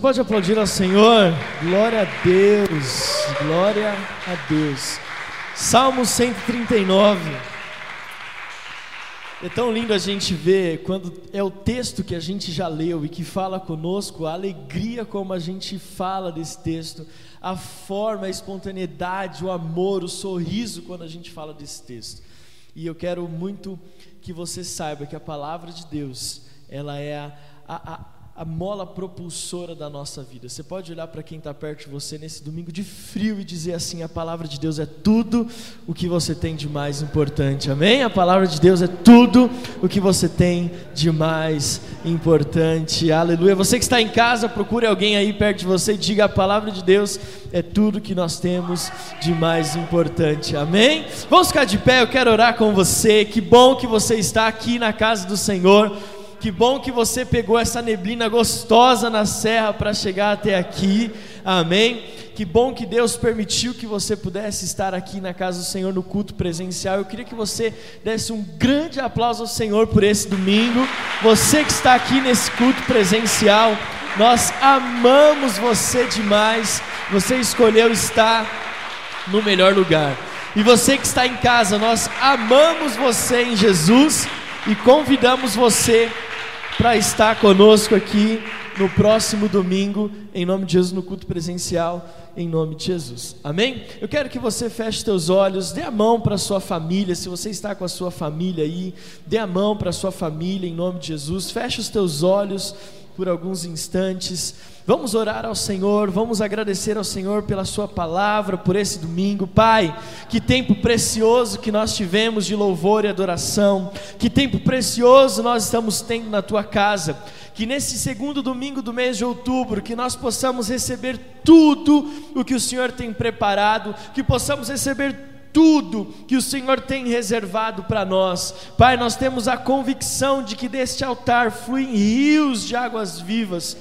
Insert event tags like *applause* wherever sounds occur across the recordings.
Pode aplaudir ao Senhor, glória a Deus, glória a Deus. Salmo 139. É tão lindo a gente ver quando é o texto que a gente já leu e que fala conosco, a alegria como a gente fala desse texto, a forma, a espontaneidade, o amor, o sorriso quando a gente fala desse texto. E eu quero muito que você saiba que a palavra de Deus, ela é a, a, a a mola propulsora da nossa vida. Você pode olhar para quem está perto de você nesse domingo de frio e dizer assim: a palavra de Deus é tudo o que você tem de mais importante. Amém? A palavra de Deus é tudo o que você tem de mais importante. Aleluia. Você que está em casa, procure alguém aí perto de você e diga: a palavra de Deus é tudo que nós temos de mais importante. Amém? Vamos ficar de pé, eu quero orar com você. Que bom que você está aqui na casa do Senhor. Que bom que você pegou essa neblina gostosa na serra para chegar até aqui. Amém. Que bom que Deus permitiu que você pudesse estar aqui na casa do Senhor no culto presencial. Eu queria que você desse um grande aplauso ao Senhor por esse domingo. Você que está aqui nesse culto presencial, nós amamos você demais. Você escolheu estar no melhor lugar. E você que está em casa, nós amamos você em Jesus e convidamos você para estar conosco aqui no próximo domingo, em nome de Jesus, no culto presencial, em nome de Jesus. Amém? Eu quero que você feche seus olhos, dê a mão para a sua família, se você está com a sua família aí, dê a mão para a sua família, em nome de Jesus. Feche os teus olhos por alguns instantes. Vamos orar ao Senhor, vamos agradecer ao Senhor pela Sua palavra, por esse domingo. Pai, que tempo precioso que nós tivemos de louvor e adoração, que tempo precioso nós estamos tendo na Tua casa. Que nesse segundo domingo do mês de outubro, que nós possamos receber tudo o que o Senhor tem preparado, que possamos receber tudo que o Senhor tem reservado para nós. Pai, nós temos a convicção de que deste altar fluem rios de águas vivas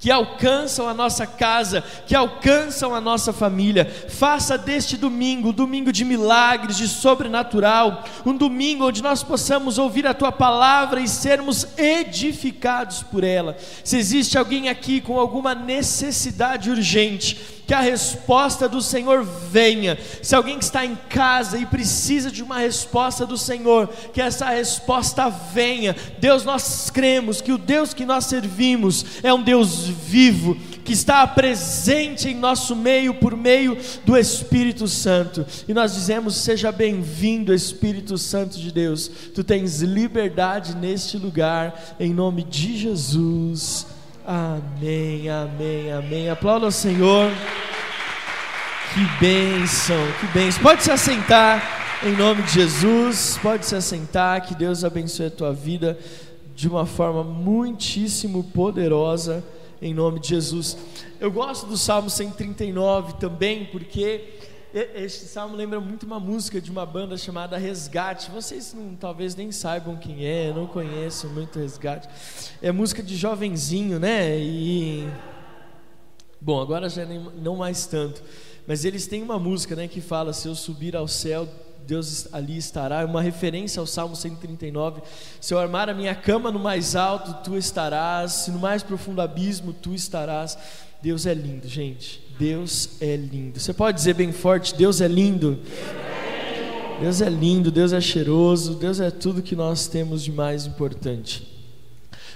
que alcançam a nossa casa, que alcançam a nossa família. Faça deste domingo, domingo de milagres, de sobrenatural, um domingo onde nós possamos ouvir a tua palavra e sermos edificados por ela. Se existe alguém aqui com alguma necessidade urgente, que a resposta do Senhor venha. Se alguém que está em casa e precisa de uma resposta do Senhor, que essa resposta venha. Deus, nós cremos que o Deus que nós servimos é um Deus vivo, que está presente em nosso meio por meio do Espírito Santo. E nós dizemos: seja bem-vindo, Espírito Santo de Deus. Tu tens liberdade neste lugar, em nome de Jesus. Amém, amém, amém. Aplauda ao Senhor. Que bênção, que bênção. Pode se assentar em nome de Jesus. Pode se assentar. Que Deus abençoe a tua vida de uma forma muitíssimo poderosa em nome de Jesus. Eu gosto do Salmo 139 também, porque este salmo lembra muito uma música de uma banda chamada Resgate. Vocês não, talvez nem saibam quem é, não conheço muito Resgate. É música de jovenzinho, né? E bom, agora já nem, não mais tanto. Mas eles têm uma música, né, que fala: "Se eu subir ao céu, Deus ali estará", é uma referência ao Salmo 139. "Se eu armar a minha cama no mais alto, tu estarás; se no mais profundo abismo, tu estarás". Deus é lindo, gente. Deus é lindo. Você pode dizer bem forte: Deus é lindo. Deus é lindo, Deus é cheiroso, Deus é tudo que nós temos de mais importante.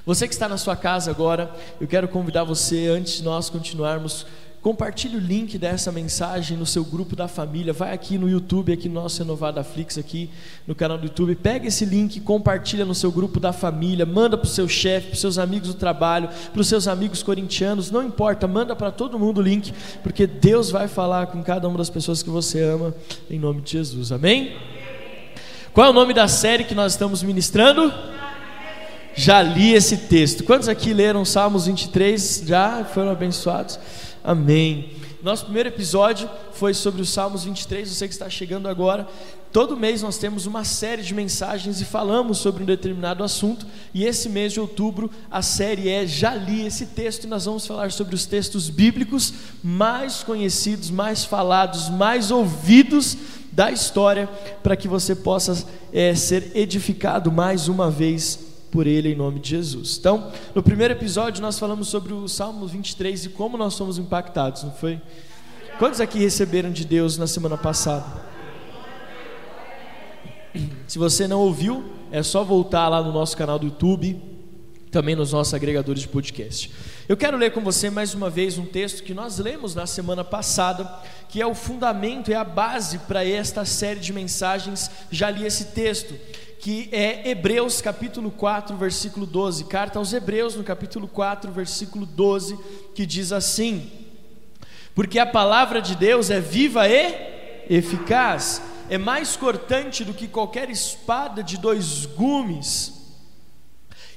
Você que está na sua casa agora, eu quero convidar você, antes de nós continuarmos Compartilhe o link dessa mensagem no seu grupo da família. Vai aqui no YouTube, aqui no nosso Renovada Flix, aqui no canal do YouTube. Pega esse link, compartilha no seu grupo da família. Manda para o seu chefe, para os seus amigos do trabalho, para os seus amigos corintianos. Não importa, manda para todo mundo o link, porque Deus vai falar com cada uma das pessoas que você ama, em nome de Jesus. Amém? Qual é o nome da série que nós estamos ministrando? Já li esse texto. Quantos aqui leram Salmos 23? Já foram abençoados? Amém. Nosso primeiro episódio foi sobre os Salmos 23. Você que está chegando agora, todo mês nós temos uma série de mensagens e falamos sobre um determinado assunto. E esse mês de outubro a série é Já li esse texto e nós vamos falar sobre os textos bíblicos mais conhecidos, mais falados, mais ouvidos da história, para que você possa é, ser edificado mais uma vez por Ele em nome de Jesus. Então, no primeiro episódio nós falamos sobre o Salmo 23 e como nós somos impactados, não foi? Quantos aqui receberam de Deus na semana passada? Se você não ouviu, é só voltar lá no nosso canal do YouTube, também nos nossos agregadores de podcast. Eu quero ler com você mais uma vez um texto que nós lemos na semana passada, que é o fundamento, é a base para esta série de mensagens. Já li esse texto, que é Hebreus capítulo 4, versículo 12. Carta aos Hebreus, no capítulo 4, versículo 12, que diz assim: Porque a palavra de Deus é viva e eficaz é mais cortante do que qualquer espada de dois gumes,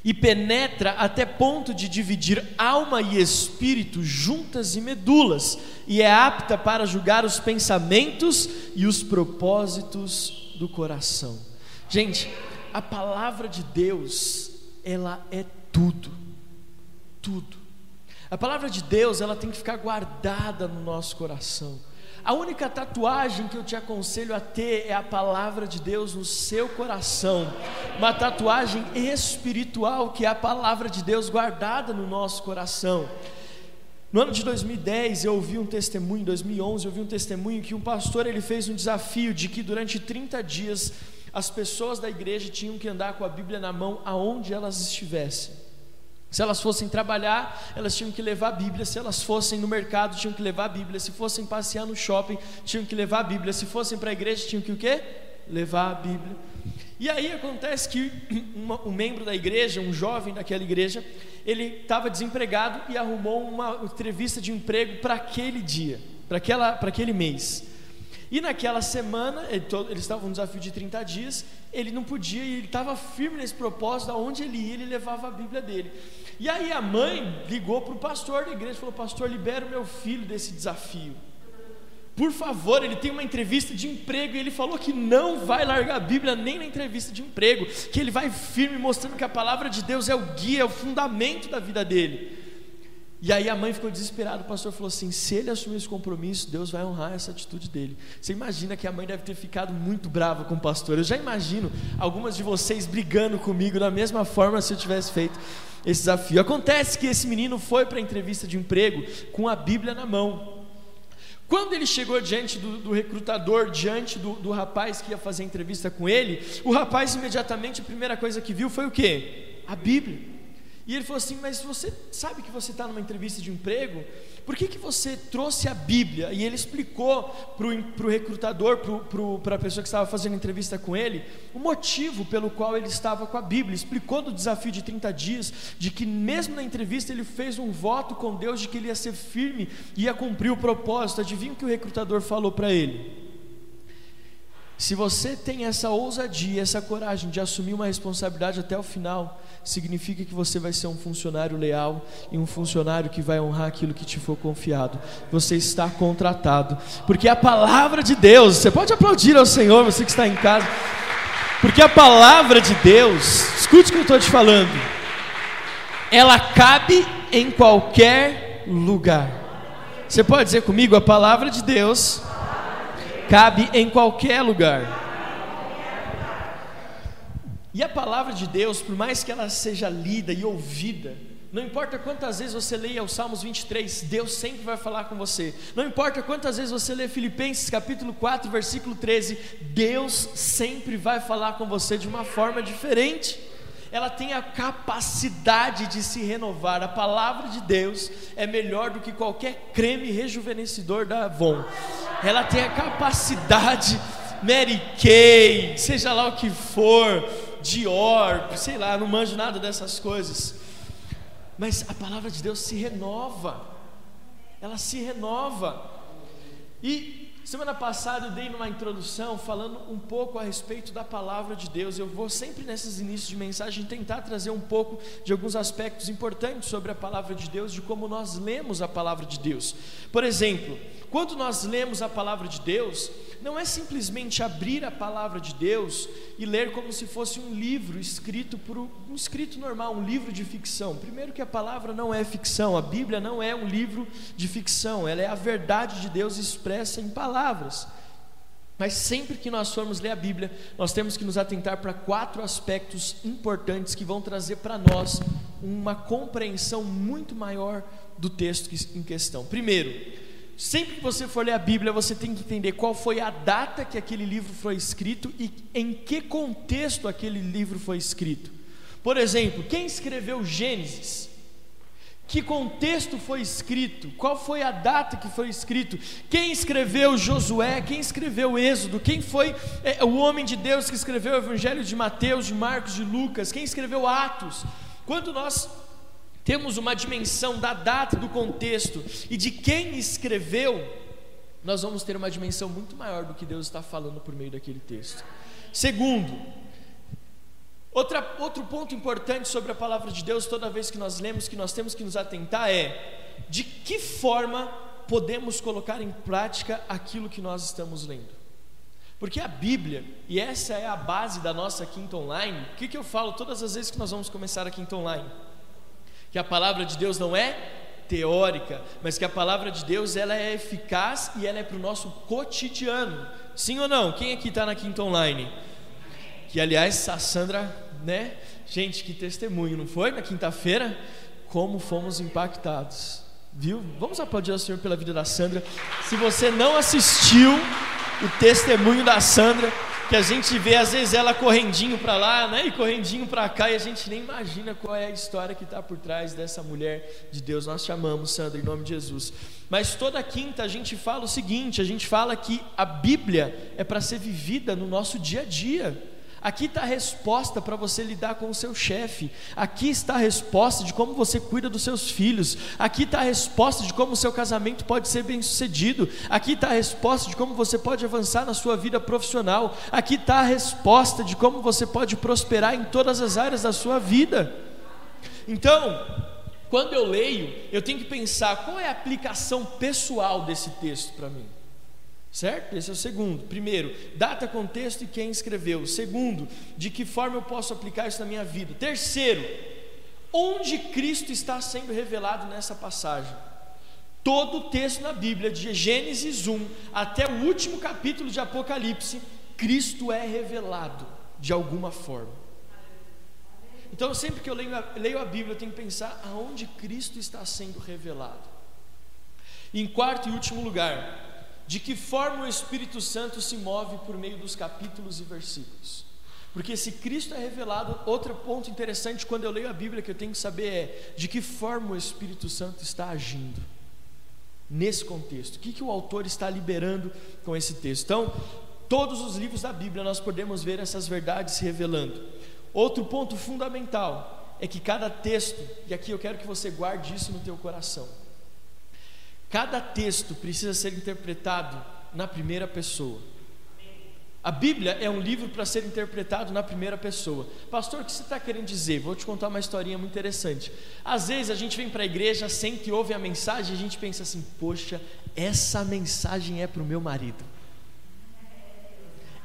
e penetra até ponto de dividir alma e espírito, juntas e medulas, e é apta para julgar os pensamentos e os propósitos do coração. Gente, a palavra de Deus, ela é tudo, tudo. A palavra de Deus, ela tem que ficar guardada no nosso coração. A única tatuagem que eu te aconselho a ter é a palavra de Deus no seu coração, uma tatuagem espiritual que é a palavra de Deus guardada no nosso coração. No ano de 2010 eu ouvi um testemunho, em 2011 eu ouvi um testemunho que um pastor ele fez um desafio de que durante 30 dias as pessoas da igreja tinham que andar com a Bíblia na mão aonde elas estivessem. Se elas fossem trabalhar, elas tinham que levar a Bíblia. Se elas fossem no mercado, tinham que levar a Bíblia. Se fossem passear no shopping, tinham que levar a Bíblia. Se fossem para a igreja, tinham que o quê? Levar a Bíblia. E aí acontece que *coughs* uma, um membro da igreja, um jovem daquela igreja, ele estava desempregado e arrumou uma entrevista de emprego para aquele dia, para aquele mês. E naquela semana, eles estavam um desafio de 30 dias, ele não podia e ele estava firme nesse propósito, aonde ele ia, ele levava a Bíblia dele. E aí a mãe ligou para o pastor da igreja e falou: Pastor, libera o meu filho desse desafio. Por favor, ele tem uma entrevista de emprego e ele falou que não vai largar a Bíblia nem na entrevista de emprego, que ele vai firme mostrando que a palavra de Deus é o guia, é o fundamento da vida dele. E aí a mãe ficou desesperada, o pastor falou assim: se ele assumir esse compromisso, Deus vai honrar essa atitude dele. Você imagina que a mãe deve ter ficado muito brava com o pastor. Eu já imagino algumas de vocês brigando comigo da mesma forma se eu tivesse feito esse desafio. Acontece que esse menino foi para a entrevista de emprego com a Bíblia na mão. Quando ele chegou diante do, do recrutador, diante do, do rapaz que ia fazer a entrevista com ele, o rapaz imediatamente a primeira coisa que viu foi o quê? A Bíblia. E ele falou assim: Mas você sabe que você está numa entrevista de emprego? Por que, que você trouxe a Bíblia? E ele explicou para o recrutador, para a pessoa que estava fazendo entrevista com ele, o motivo pelo qual ele estava com a Bíblia. Explicou do desafio de 30 dias, de que mesmo na entrevista ele fez um voto com Deus de que ele ia ser firme, ia cumprir o propósito. Adivinha o que o recrutador falou para ele? Se você tem essa ousadia, essa coragem de assumir uma responsabilidade até o final, significa que você vai ser um funcionário leal e um funcionário que vai honrar aquilo que te for confiado. Você está contratado, porque a palavra de Deus, você pode aplaudir ao Senhor, você que está em casa, porque a palavra de Deus, escute o que eu estou te falando, ela cabe em qualquer lugar. Você pode dizer comigo, a palavra de Deus cabe em qualquer lugar. E a palavra de Deus, por mais que ela seja lida e ouvida, não importa quantas vezes você leia o Salmos 23, Deus sempre vai falar com você. Não importa quantas vezes você lê Filipenses capítulo 4, versículo 13, Deus sempre vai falar com você de uma forma diferente ela tem a capacidade de se renovar. A palavra de Deus é melhor do que qualquer creme rejuvenescedor da Avon. Ela tem a capacidade, Mary Kay, seja lá o que for, Dior, sei lá, não manjo nada dessas coisas. Mas a palavra de Deus se renova. Ela se renova. E Semana passada eu dei numa introdução falando um pouco a respeito da palavra de Deus. Eu vou sempre nesses inícios de mensagem tentar trazer um pouco de alguns aspectos importantes sobre a palavra de Deus, de como nós lemos a palavra de Deus. Por exemplo, quando nós lemos a palavra de Deus, não é simplesmente abrir a palavra de Deus e ler como se fosse um livro escrito por um escrito normal, um livro de ficção. Primeiro que a palavra não é ficção, a Bíblia não é um livro de ficção, ela é a verdade de Deus expressa em palavras. Mas sempre que nós formos ler a Bíblia, nós temos que nos atentar para quatro aspectos importantes que vão trazer para nós uma compreensão muito maior do texto em questão. Primeiro, sempre que você for ler a Bíblia, você tem que entender qual foi a data que aquele livro foi escrito e em que contexto aquele livro foi escrito. Por exemplo, quem escreveu Gênesis? Que contexto foi escrito? Qual foi a data que foi escrito? Quem escreveu Josué? Quem escreveu Êxodo? Quem foi é, o homem de Deus que escreveu o Evangelho de Mateus, de Marcos, de Lucas? Quem escreveu Atos? Quando nós temos uma dimensão da data, do contexto e de quem escreveu, nós vamos ter uma dimensão muito maior do que Deus está falando por meio daquele texto. Segundo, Outra, outro ponto importante sobre a palavra de Deus, toda vez que nós lemos, que nós temos que nos atentar é de que forma podemos colocar em prática aquilo que nós estamos lendo. Porque a Bíblia, e essa é a base da nossa quinta online, o que, que eu falo todas as vezes que nós vamos começar a quinta online? Que a palavra de Deus não é teórica, mas que a palavra de Deus ela é eficaz e ela é para o nosso cotidiano. Sim ou não? Quem aqui está na quinta online? Que aliás a Sandra né? Gente, que testemunho, não foi? Na quinta-feira, como fomos impactados, viu? Vamos aplaudir ao Senhor pela vida da Sandra. Se você não assistiu o testemunho da Sandra, que a gente vê às vezes ela correndinho para lá, né? E correndinho para cá, e a gente nem imagina qual é a história que está por trás dessa mulher de Deus. Nós te amamos, Sandra, em nome de Jesus. Mas toda quinta a gente fala o seguinte: a gente fala que a Bíblia é para ser vivida no nosso dia a dia. Aqui está a resposta para você lidar com o seu chefe. Aqui está a resposta de como você cuida dos seus filhos. Aqui está a resposta de como o seu casamento pode ser bem sucedido. Aqui está a resposta de como você pode avançar na sua vida profissional. Aqui está a resposta de como você pode prosperar em todas as áreas da sua vida. Então, quando eu leio, eu tenho que pensar qual é a aplicação pessoal desse texto para mim. Certo? Esse é o segundo. Primeiro, data, contexto e quem escreveu. Segundo, de que forma eu posso aplicar isso na minha vida. Terceiro, onde Cristo está sendo revelado nessa passagem. Todo o texto na Bíblia, de Gênesis 1 até o último capítulo de Apocalipse, Cristo é revelado de alguma forma. Então, sempre que eu leio a, leio a Bíblia, eu tenho que pensar aonde Cristo está sendo revelado. Em quarto e último lugar, de que forma o Espírito Santo se move por meio dos capítulos e versículos. Porque se Cristo é revelado, outro ponto interessante quando eu leio a Bíblia que eu tenho que saber é de que forma o Espírito Santo está agindo nesse contexto. O que, que o autor está liberando com esse texto? Então, todos os livros da Bíblia nós podemos ver essas verdades se revelando. Outro ponto fundamental é que cada texto, e aqui eu quero que você guarde isso no teu coração Cada texto precisa ser interpretado na primeira pessoa. A Bíblia é um livro para ser interpretado na primeira pessoa. Pastor, o que você está querendo dizer? Vou te contar uma historinha muito interessante. Às vezes a gente vem para a igreja, sente e ouve a mensagem e a gente pensa assim: poxa, essa mensagem é para o meu marido.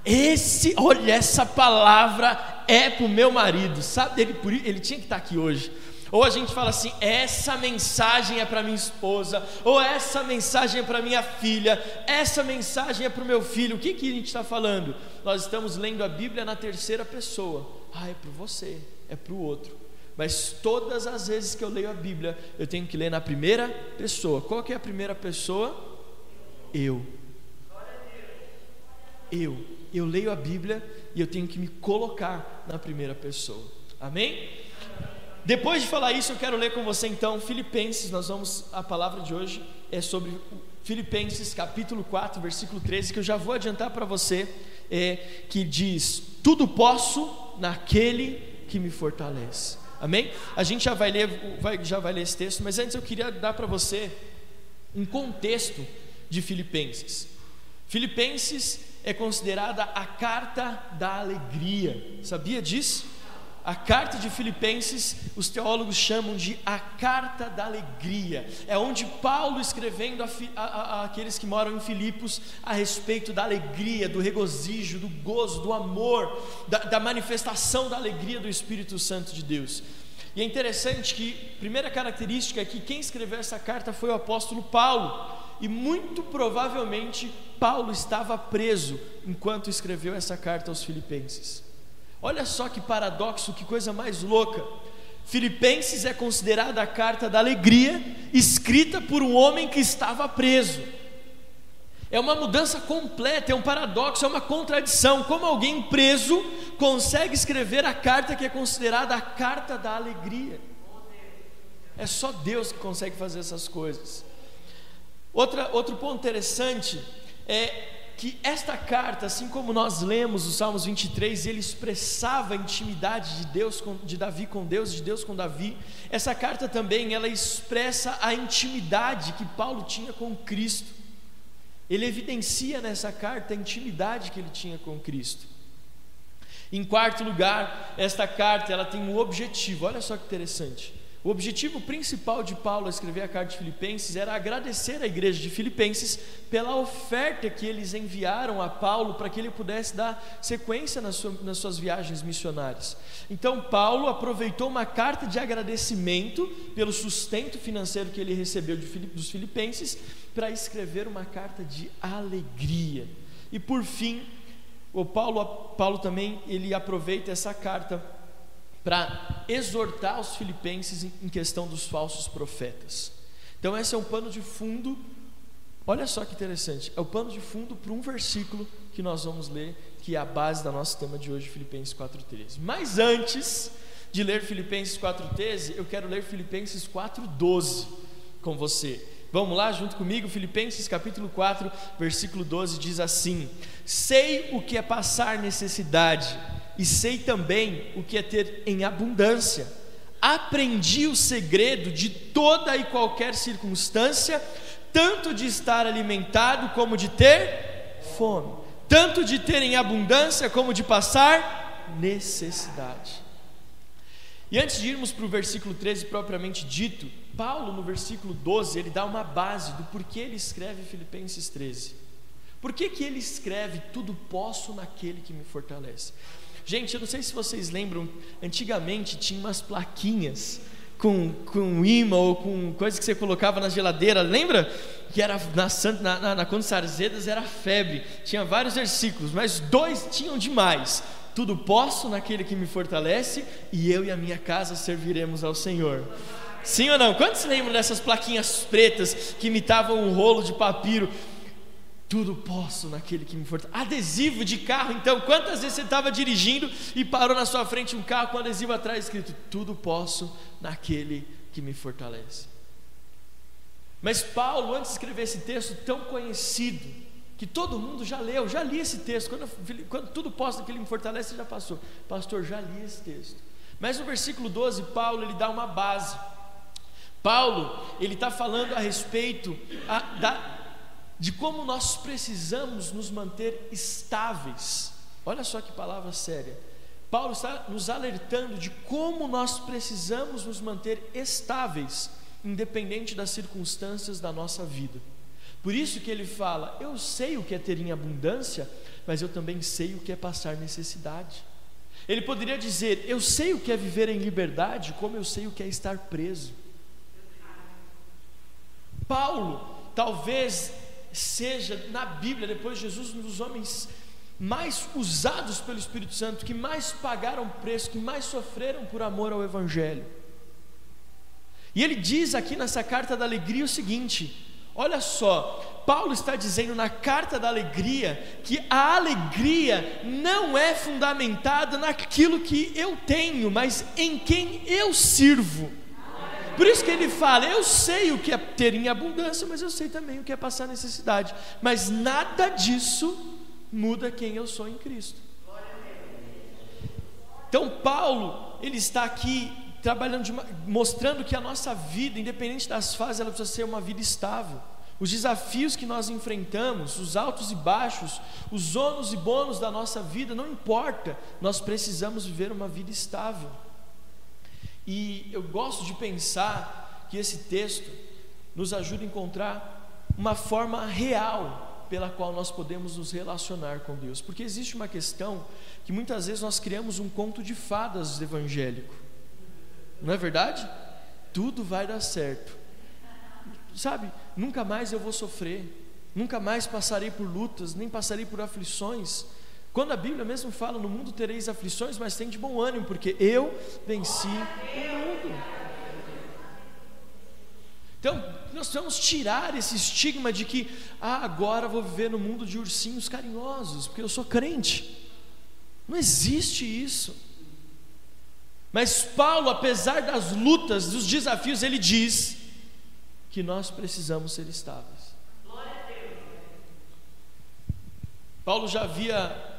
Esse, olha, essa palavra é para o meu marido. Sabe, ele, ele tinha que estar aqui hoje. Ou a gente fala assim: essa mensagem é para minha esposa, ou essa mensagem é para minha filha, essa mensagem é para o meu filho. O que, que a gente está falando? Nós estamos lendo a Bíblia na terceira pessoa. Ah, é para você, é para o outro. Mas todas as vezes que eu leio a Bíblia, eu tenho que ler na primeira pessoa. Qual que é a primeira pessoa? Eu. Eu. Eu leio a Bíblia e eu tenho que me colocar na primeira pessoa. Amém? Depois de falar isso, eu quero ler com você então Filipenses, nós vamos, a palavra de hoje é sobre Filipenses capítulo 4, versículo 13, que eu já vou adiantar para você, é, que diz: Tudo posso naquele que me fortalece. Amém? A gente já vai ler, vai, já vai ler esse texto, mas antes eu queria dar para você um contexto de Filipenses. Filipenses é considerada a carta da alegria, sabia disso? A carta de Filipenses, os teólogos chamam de a carta da alegria. É onde Paulo, escrevendo a, a, a, aqueles que moram em Filipos, a respeito da alegria, do regozijo, do gozo, do amor, da, da manifestação da alegria do Espírito Santo de Deus. E é interessante que, primeira característica é que quem escreveu essa carta foi o apóstolo Paulo, e muito provavelmente Paulo estava preso enquanto escreveu essa carta aos Filipenses. Olha só que paradoxo, que coisa mais louca. Filipenses é considerada a carta da alegria, escrita por um homem que estava preso. É uma mudança completa, é um paradoxo, é uma contradição. Como alguém preso consegue escrever a carta que é considerada a carta da alegria? É só Deus que consegue fazer essas coisas. Outra, outro ponto interessante é que esta carta, assim como nós lemos os Salmos 23, ele expressava a intimidade de Deus com, de Davi com Deus, de Deus com Davi. Essa carta também ela expressa a intimidade que Paulo tinha com Cristo. Ele evidencia nessa carta a intimidade que ele tinha com Cristo. Em quarto lugar, esta carta ela tem um objetivo. Olha só que interessante. O objetivo principal de Paulo a escrever a carta de Filipenses era agradecer à igreja de Filipenses pela oferta que eles enviaram a Paulo para que ele pudesse dar sequência nas suas viagens missionárias. Então, Paulo aproveitou uma carta de agradecimento pelo sustento financeiro que ele recebeu de, dos Filipenses para escrever uma carta de alegria. E por fim, o Paulo, Paulo também ele aproveita essa carta para exortar os filipenses em questão dos falsos profetas. Então esse é um pano de fundo. Olha só que interessante, é o pano de fundo para um versículo que nós vamos ler, que é a base da nosso tema de hoje, Filipenses 4:13. Mas antes de ler Filipenses 4:13, eu quero ler Filipenses 4:12 com você. Vamos lá junto comigo, Filipenses capítulo 4, versículo 12 diz assim: Sei o que é passar necessidade, e sei também o que é ter em abundância. Aprendi o segredo de toda e qualquer circunstância, tanto de estar alimentado como de ter fome, tanto de ter em abundância como de passar necessidade. E antes de irmos para o versículo 13 propriamente dito, Paulo, no versículo 12, ele dá uma base do porquê ele escreve Filipenses 13. Por que, que ele escreve tudo posso naquele que me fortalece? Gente, eu não sei se vocês lembram, antigamente tinha umas plaquinhas com, com imã ou com coisa que você colocava na geladeira, lembra? Que era na, na, na, na Conde Sarzedas era febre, tinha vários versículos, mas dois tinham demais. Tudo posso naquele que me fortalece, e eu e a minha casa serviremos ao Senhor. Sim ou não? Quantos lembram dessas plaquinhas pretas que imitavam um rolo de papiro? Tudo posso naquele que me fortalece. Adesivo de carro, então, quantas vezes você estava dirigindo e parou na sua frente um carro com adesivo atrás escrito: Tudo posso naquele que me fortalece. Mas Paulo, antes de escrever esse texto tão conhecido, que todo mundo já leu, já li esse texto, quando, quando tudo posso naquele que me fortalece, já passou. Pastor, já li esse texto. Mas no versículo 12, Paulo ele dá uma base. Paulo, ele está falando a respeito a, da, de como nós precisamos nos manter estáveis. Olha só que palavra séria. Paulo está nos alertando de como nós precisamos nos manter estáveis, independente das circunstâncias da nossa vida. Por isso que ele fala: Eu sei o que é ter em abundância, mas eu também sei o que é passar necessidade. Ele poderia dizer: Eu sei o que é viver em liberdade, como eu sei o que é estar preso. Paulo, talvez seja na Bíblia, depois de Jesus, um dos homens mais usados pelo Espírito Santo, que mais pagaram preço, que mais sofreram por amor ao Evangelho. E ele diz aqui nessa carta da alegria o seguinte: olha só, Paulo está dizendo na carta da alegria que a alegria não é fundamentada naquilo que eu tenho, mas em quem eu sirvo. Por isso que ele fala: Eu sei o que é ter em abundância, mas eu sei também o que é passar necessidade. Mas nada disso muda quem eu sou em Cristo. Então, Paulo, ele está aqui trabalhando, de, mostrando que a nossa vida, independente das fases, ela precisa ser uma vida estável. Os desafios que nós enfrentamos, os altos e baixos, os ônus e bônus da nossa vida, não importa, nós precisamos viver uma vida estável. E eu gosto de pensar que esse texto nos ajuda a encontrar uma forma real pela qual nós podemos nos relacionar com Deus, porque existe uma questão que muitas vezes nós criamos um conto de fadas evangélico. Não é verdade? Tudo vai dar certo. Sabe, nunca mais eu vou sofrer, nunca mais passarei por lutas, nem passarei por aflições. Quando a Bíblia mesmo fala, no mundo tereis aflições, mas tem de bom ânimo, porque eu venci o mundo. Então, nós vamos tirar esse estigma de que, ah, agora vou viver no mundo de ursinhos carinhosos, porque eu sou crente. Não existe isso. Mas Paulo, apesar das lutas, dos desafios, ele diz que nós precisamos ser estáveis. Paulo já havia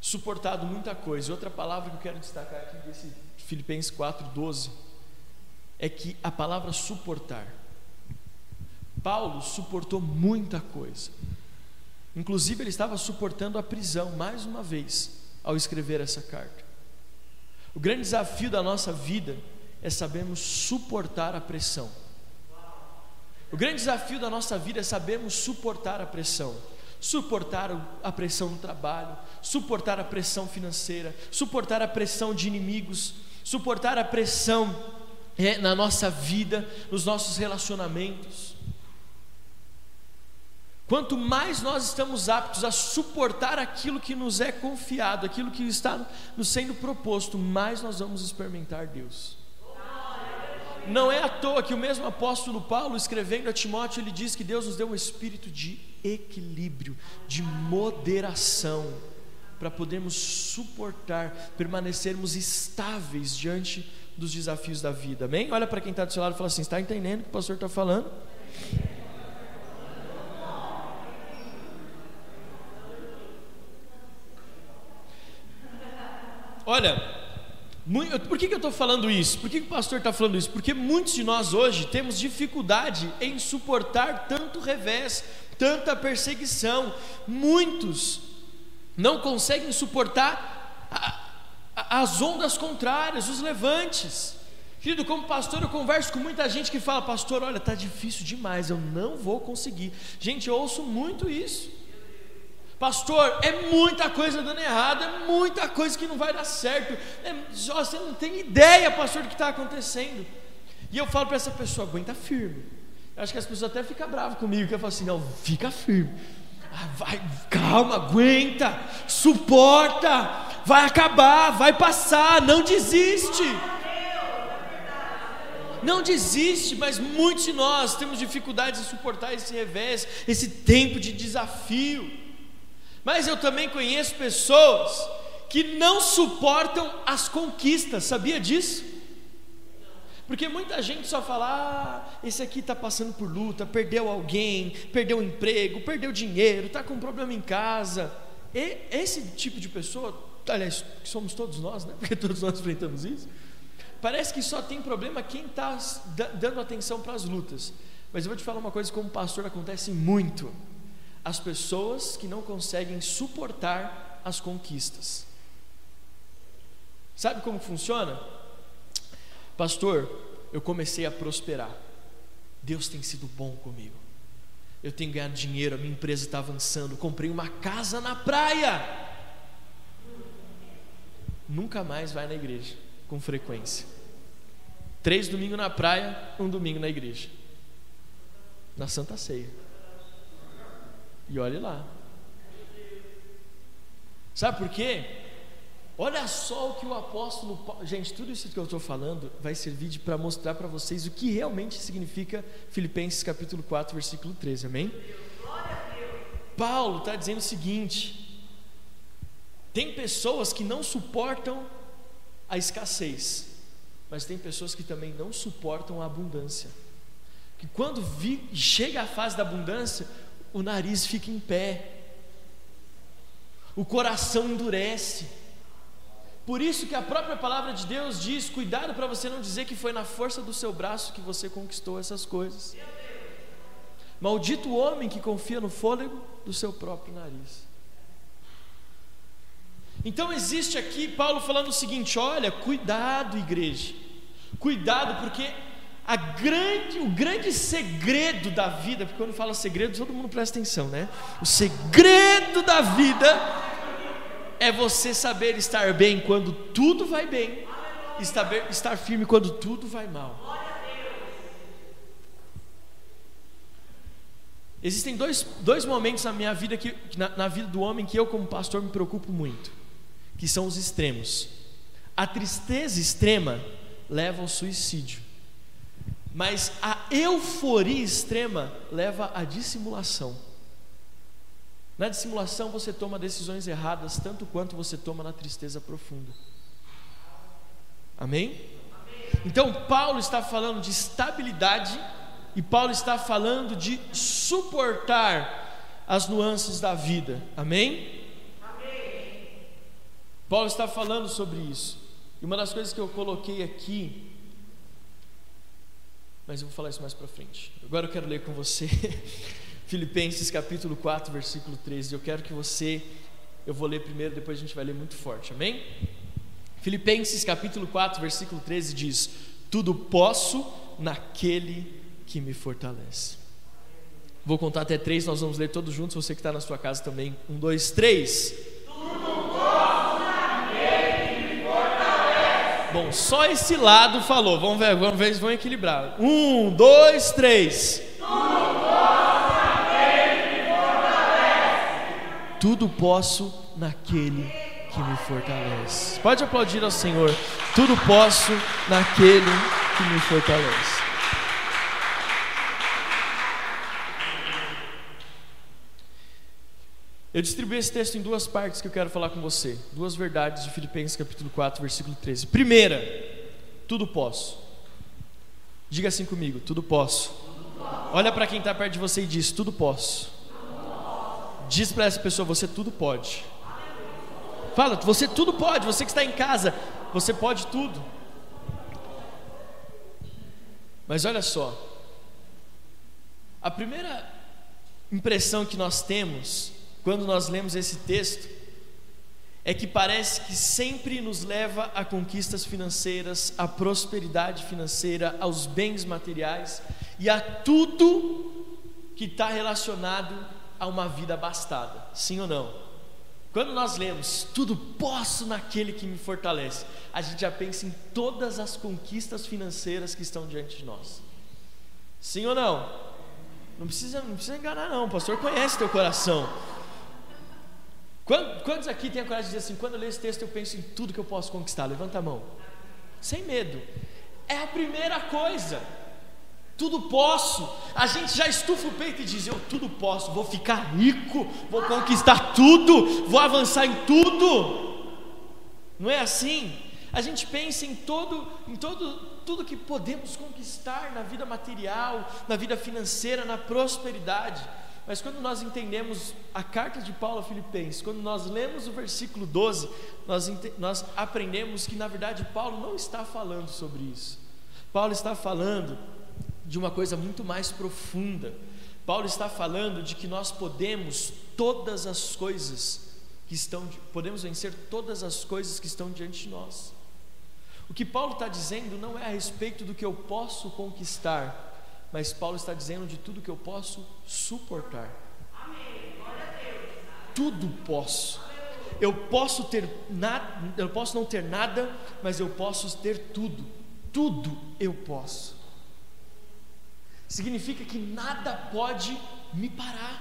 suportado muita coisa. Outra palavra que eu quero destacar aqui desse Filipenses 4:12 é que a palavra suportar. Paulo suportou muita coisa. Inclusive ele estava suportando a prisão mais uma vez ao escrever essa carta. O grande desafio da nossa vida é sabermos suportar a pressão. O grande desafio da nossa vida é sabermos suportar a pressão. Suportar a pressão no trabalho, suportar a pressão financeira, suportar a pressão de inimigos, suportar a pressão é, na nossa vida, nos nossos relacionamentos. Quanto mais nós estamos aptos a suportar aquilo que nos é confiado, aquilo que está nos sendo proposto, mais nós vamos experimentar Deus. Não é à toa que o mesmo apóstolo Paulo, escrevendo a Timóteo, ele diz que Deus nos deu um espírito de equilíbrio, de moderação, para podermos suportar, permanecermos estáveis diante dos desafios da vida. Amém? Olha para quem está do seu lado e fala assim: está entendendo o que o pastor está falando? Olha, por que, eu estou falando isso? Por que o pastor está falando isso? Porque muitos de nós hoje temos dificuldade em suportar tanto revés, tanta perseguição. Muitos não conseguem suportar a, a, as ondas contrárias, os levantes. Querido, como pastor, eu converso com muita gente que fala, pastor, olha, está difícil demais, eu não vou conseguir. Gente, eu ouço muito isso. Pastor, é muita coisa dando errado, é muita coisa que não vai dar certo. É, você não tem ideia, pastor, do que está acontecendo. E eu falo para essa pessoa: aguenta firme. Acho que as pessoas até ficam bravas comigo, que eu falo assim: não, fica firme. Ah, vai, calma, aguenta, suporta, vai acabar, vai passar, não desiste. Não desiste, mas muitos de nós temos dificuldades em suportar esse revés, esse tempo de desafio. Mas eu também conheço pessoas que não suportam as conquistas, sabia disso? Porque muita gente só fala: ah, esse aqui está passando por luta, perdeu alguém, perdeu o emprego, perdeu dinheiro, está com um problema em casa. E esse tipo de pessoa, aliás, somos todos nós, né? *laughs* Porque todos nós enfrentamos isso. Parece que só tem problema quem está dando atenção para as lutas. Mas eu vou te falar uma coisa: como pastor, acontece muito as pessoas que não conseguem suportar as conquistas. Sabe como funciona? Pastor, eu comecei a prosperar. Deus tem sido bom comigo. Eu tenho ganhado dinheiro, a minha empresa está avançando. Comprei uma casa na praia. Nunca mais vai na igreja com frequência. Três domingos na praia, um domingo na igreja. Na Santa Ceia. E olhe lá. Sabe por quê? Olha só o que o apóstolo Paulo. Gente, tudo isso que eu estou falando vai servir para mostrar para vocês o que realmente significa Filipenses capítulo 4, versículo 13, amém? Paulo está dizendo o seguinte: tem pessoas que não suportam a escassez, mas tem pessoas que também não suportam a abundância. Que quando vi, chega a fase da abundância, o nariz fica em pé, o coração endurece. Por isso que a própria palavra de Deus diz: cuidado para você não dizer que foi na força do seu braço que você conquistou essas coisas. Maldito o homem que confia no fôlego do seu próprio nariz. Então existe aqui Paulo falando o seguinte: olha, cuidado, igreja, cuidado, porque a grande, o grande segredo da vida, porque quando fala segredo, todo mundo presta atenção, né? O segredo da vida é você saber estar bem quando tudo vai bem estar, estar firme quando tudo vai mal. Existem dois, dois momentos na minha vida, que, na, na vida do homem, que eu, como pastor, me preocupo muito, que são os extremos. A tristeza extrema leva ao suicídio, mas a euforia extrema leva à dissimulação. Na dissimulação você toma decisões erradas tanto quanto você toma na tristeza profunda. Amém? Então Paulo está falando de estabilidade e Paulo está falando de suportar as nuances da vida. Amém? Paulo está falando sobre isso. E uma das coisas que eu coloquei aqui, mas eu vou falar isso mais para frente. Agora eu quero ler com você *laughs* Filipenses capítulo 4, versículo 13. Eu quero que você, eu vou ler primeiro, depois a gente vai ler muito forte. Amém? Filipenses capítulo 4, versículo 13 diz: Tudo posso naquele que me fortalece. Vou contar até três, nós vamos ler todos juntos. Você que está na sua casa também. Um, dois, três. Tudo posso naquele que me fortalece. Bom, só esse lado falou. Vamos ver, vamos ver, vamos equilibrar. Um, dois, três. Tudo posso naquele que me fortalece. Pode aplaudir ao Senhor. Tudo posso naquele que me fortalece. Eu distribuí esse texto em duas partes que eu quero falar com você. Duas verdades de Filipenses capítulo 4, versículo 13. Primeira, tudo posso. Diga assim comigo, tudo posso. Olha para quem está perto de você e diz, tudo posso. Diz para essa pessoa, você tudo pode. Fala, você tudo pode, você que está em casa, você pode tudo. Mas olha só, a primeira impressão que nós temos quando nós lemos esse texto é que parece que sempre nos leva a conquistas financeiras, à prosperidade financeira, aos bens materiais e a tudo que está relacionado a uma vida abastada. Sim ou não? Quando nós lemos tudo posso naquele que me fortalece, a gente já pensa em todas as conquistas financeiras que estão diante de nós. Sim ou não? Não precisa, não precisa enganar não, o pastor conhece teu coração. Quantos aqui tem a coragem de dizer assim: quando eu leio esse texto eu penso em tudo que eu posso conquistar? Levanta a mão. Sem medo. É a primeira coisa. Tudo posso. A gente já estufa o peito e diz: Eu tudo posso. Vou ficar rico. Vou conquistar tudo. Vou avançar em tudo. Não é assim? A gente pensa em todo, em todo, tudo que podemos conquistar na vida material, na vida financeira, na prosperidade. Mas quando nós entendemos a carta de Paulo a Filipenses, quando nós lemos o versículo 12, nós, nós aprendemos que na verdade Paulo não está falando sobre isso. Paulo está falando de uma coisa muito mais profunda. Paulo está falando de que nós podemos todas as coisas que estão, podemos vencer todas as coisas que estão diante de nós. O que Paulo está dizendo não é a respeito do que eu posso conquistar, mas Paulo está dizendo de tudo que eu posso suportar. Tudo posso. Eu posso ter nada, eu posso não ter nada, mas eu posso ter tudo. Tudo eu posso. Significa que nada pode me parar.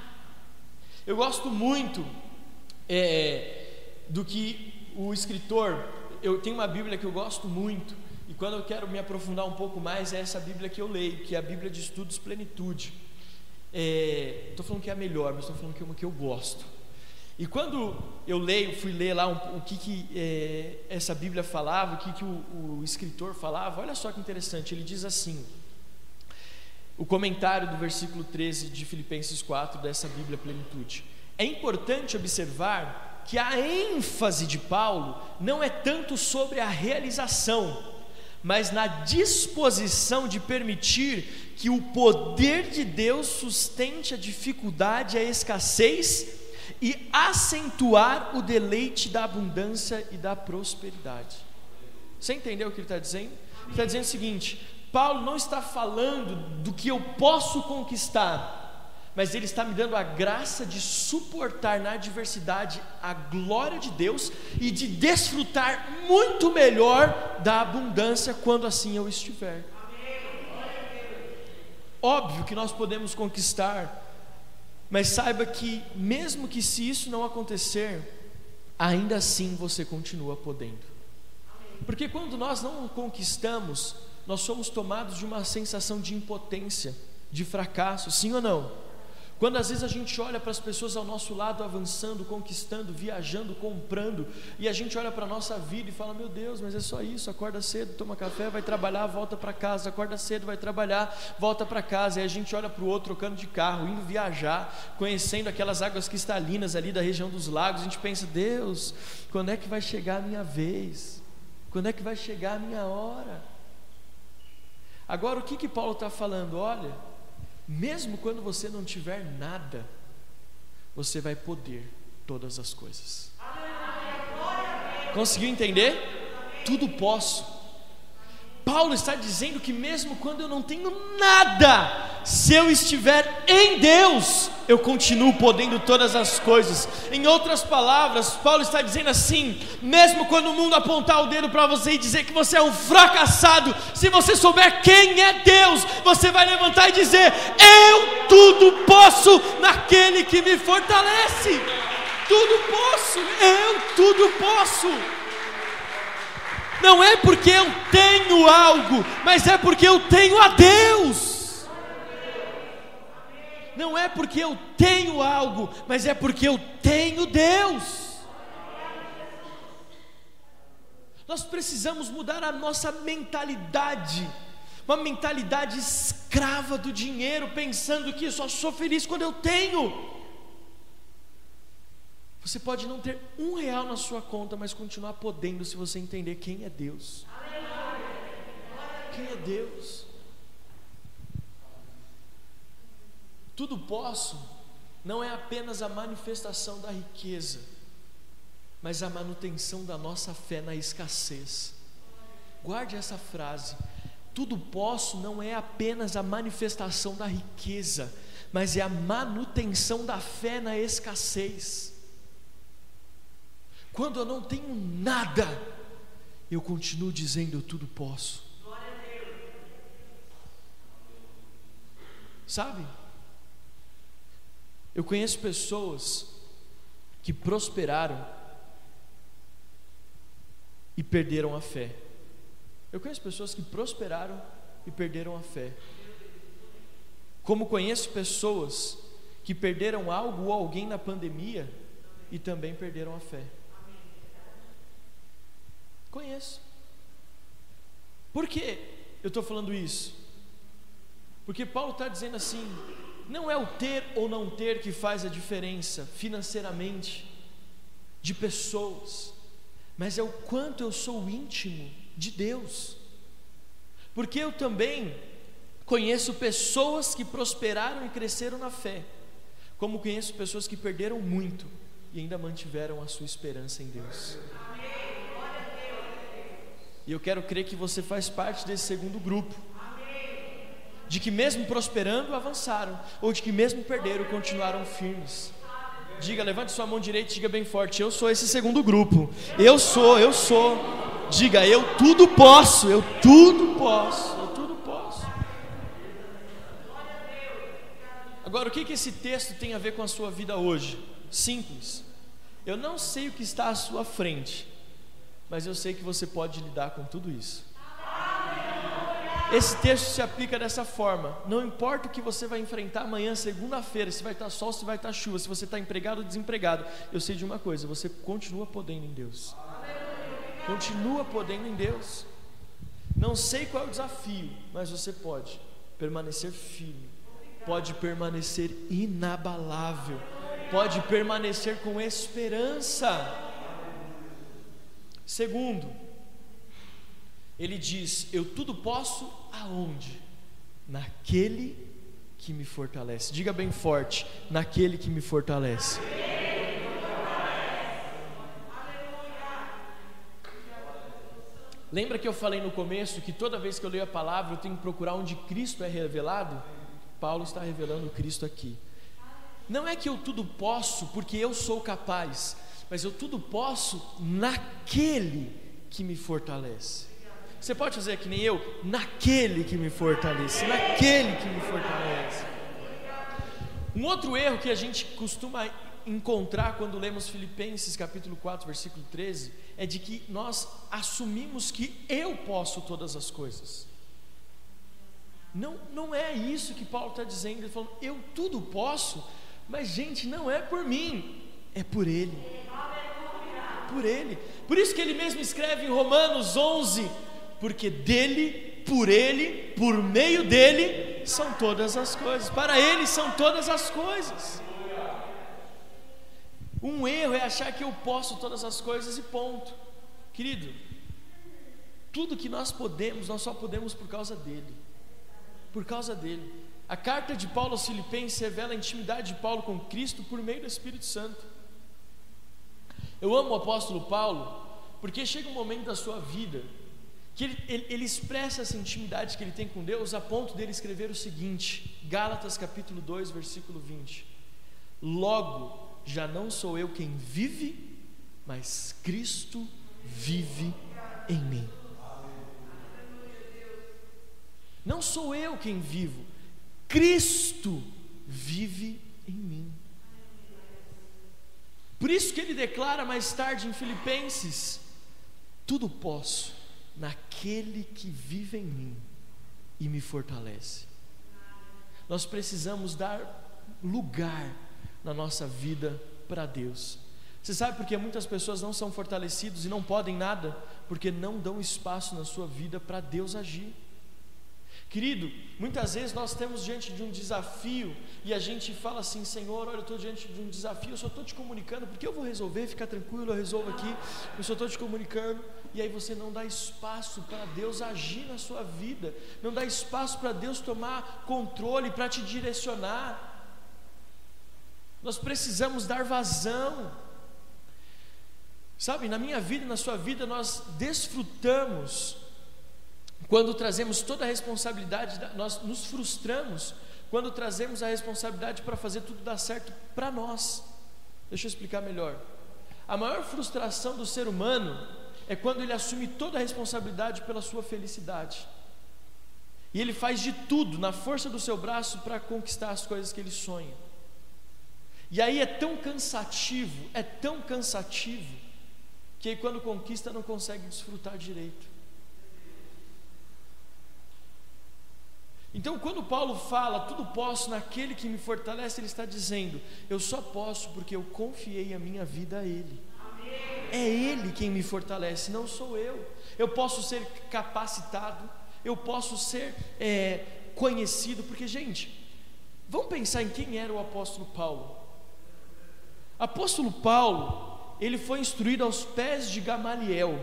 Eu gosto muito é, do que o escritor. Eu tenho uma Bíblia que eu gosto muito e quando eu quero me aprofundar um pouco mais, é essa Bíblia que eu leio, que é a Bíblia de Estudos Plenitude. Estou é, falando que é a melhor, mas estou falando que é uma que eu gosto. E quando eu leio, fui ler lá um, o que, que é, essa Bíblia falava, o que, que o, o escritor falava, olha só que interessante, ele diz assim: o comentário do versículo 13 de Filipenses 4 dessa Bíblia Plenitude. É importante observar que a ênfase de Paulo não é tanto sobre a realização, mas na disposição de permitir que o poder de Deus sustente a dificuldade, a escassez e acentuar o deleite da abundância e da prosperidade. Você entendeu o que ele está dizendo? Ele está dizendo o seguinte: Paulo não está falando do que eu posso conquistar, mas Ele está me dando a graça de suportar na adversidade a glória de Deus e de desfrutar muito melhor da abundância quando assim eu estiver. Óbvio que nós podemos conquistar, mas saiba que, mesmo que se isso não acontecer, ainda assim você continua podendo. Porque quando nós não conquistamos, nós somos tomados de uma sensação de impotência, de fracasso, sim ou não? Quando às vezes a gente olha para as pessoas ao nosso lado avançando, conquistando, viajando, comprando, e a gente olha para a nossa vida e fala: Meu Deus, mas é só isso. Acorda cedo, toma café, vai trabalhar, volta para casa. Acorda cedo, vai trabalhar, volta para casa. E a gente olha para o outro trocando de carro, indo viajar, conhecendo aquelas águas cristalinas ali da região dos lagos. A gente pensa: Deus, quando é que vai chegar a minha vez? Quando é que vai chegar a minha hora? Agora, o que, que Paulo está falando? Olha mesmo quando você não tiver nada, você vai poder todas as coisas. Conseguiu entender? Tudo posso Paulo está dizendo que mesmo quando eu não tenho nada, se eu estiver em Deus, eu continuo podendo todas as coisas. Em outras palavras, Paulo está dizendo assim: mesmo quando o mundo apontar o dedo para você e dizer que você é um fracassado, se você souber quem é Deus, você vai levantar e dizer: Eu tudo posso naquele que me fortalece. Tudo posso, eu tudo posso não é porque eu tenho algo, mas é porque eu tenho a Deus. Não é porque eu tenho algo, mas é porque eu tenho Deus. Nós precisamos mudar a nossa mentalidade, uma mentalidade escrava do dinheiro, pensando que só sou feliz quando eu tenho. Você pode não ter um real na sua conta, mas continuar podendo se você entender quem é Deus. Quem é Deus? Tudo posso não é apenas a manifestação da riqueza, mas a manutenção da nossa fé na escassez. Guarde essa frase. Tudo posso não é apenas a manifestação da riqueza, mas é a manutenção da fé na escassez. Quando eu não tenho nada, eu continuo dizendo: Eu tudo posso. Sabe? Eu conheço pessoas que prosperaram e perderam a fé. Eu conheço pessoas que prosperaram e perderam a fé. Como conheço pessoas que perderam algo ou alguém na pandemia e também perderam a fé. Conheço. Por que eu estou falando isso? Porque Paulo está dizendo assim: não é o ter ou não ter que faz a diferença financeiramente de pessoas, mas é o quanto eu sou íntimo de Deus. Porque eu também conheço pessoas que prosperaram e cresceram na fé, como conheço pessoas que perderam muito e ainda mantiveram a sua esperança em Deus. E eu quero crer que você faz parte desse segundo grupo. De que mesmo prosperando, avançaram, ou de que mesmo perderam, continuaram firmes. Diga, levante sua mão direita diga bem forte: Eu sou esse segundo grupo. Eu sou, eu sou. Diga, eu tudo posso, eu tudo posso, eu tudo posso. Agora, o que, que esse texto tem a ver com a sua vida hoje? Simples. Eu não sei o que está à sua frente, mas eu sei que você pode lidar com tudo isso. Esse texto se aplica dessa forma. Não importa o que você vai enfrentar amanhã, segunda-feira, se vai estar sol, se vai estar chuva, se você está empregado ou desempregado. Eu sei de uma coisa: você continua podendo em Deus. Continua podendo em Deus. Não sei qual é o desafio, mas você pode permanecer firme, pode permanecer inabalável, pode permanecer com esperança. Segundo, ele diz: Eu tudo posso aonde? Naquele que me fortalece. Diga bem forte: naquele que me fortalece. Lembra que eu falei no começo que toda vez que eu leio a palavra eu tenho que procurar onde Cristo é revelado? Paulo está revelando Cristo aqui. não é que eu tudo posso porque eu sou capaz, mas eu tudo posso naquele que me fortalece. Você pode fazer que nem eu, naquele que me fortalece, naquele que me fortalece. Um outro erro que a gente costuma encontrar quando lemos Filipenses capítulo 4, versículo 13, é de que nós assumimos que eu posso todas as coisas. Não, não é isso que Paulo está dizendo, ele falou, eu tudo posso, mas gente, não é por mim, é por Ele. Por Ele. Por isso que ele mesmo escreve em Romanos 11, porque dele, por Ele, por meio dele, são todas as coisas. Para Ele são todas as coisas. Um erro é achar que eu posso todas as coisas e ponto. Querido, tudo que nós podemos, nós só podemos por causa dele. Por causa dele. A carta de Paulo aos Filipenses revela a intimidade de Paulo com Cristo por meio do Espírito Santo. Eu amo o apóstolo Paulo, porque chega um momento da sua vida que ele, ele, ele, expressa essa intimidade que ele tem com Deus a ponto dele escrever o seguinte, Gálatas capítulo 2, versículo 20: Logo já não sou eu quem vive, mas Cristo vive em mim. Não sou eu quem vivo, Cristo vive em mim. Por isso que ele declara mais tarde em Filipenses: tudo posso naquele que vive em mim e me fortalece. Nós precisamos dar lugar na nossa vida para Deus. Você sabe por que muitas pessoas não são fortalecidos e não podem nada? Porque não dão espaço na sua vida para Deus agir. Querido, muitas vezes nós estamos diante de um desafio e a gente fala assim: Senhor, olha, eu estou diante de um desafio, eu só estou te comunicando, porque eu vou resolver, fica tranquilo, eu resolvo aqui, eu só estou te comunicando, e aí você não dá espaço para Deus agir na sua vida, não dá espaço para Deus tomar controle, para te direcionar. Nós precisamos dar vazão. Sabe, na minha vida e na sua vida, nós desfrutamos quando trazemos toda a responsabilidade, nós nos frustramos quando trazemos a responsabilidade para fazer tudo dar certo para nós. Deixa eu explicar melhor. A maior frustração do ser humano é quando ele assume toda a responsabilidade pela sua felicidade. E ele faz de tudo na força do seu braço para conquistar as coisas que ele sonha. E aí é tão cansativo, é tão cansativo, que aí quando conquista não consegue desfrutar direito. Então, quando Paulo fala, tudo posso naquele que me fortalece, ele está dizendo, eu só posso porque eu confiei a minha vida a Ele. É Ele quem me fortalece, não sou eu. Eu posso ser capacitado, eu posso ser é, conhecido, porque, gente, vamos pensar em quem era o apóstolo Paulo. Apóstolo Paulo, ele foi instruído aos pés de Gamaliel,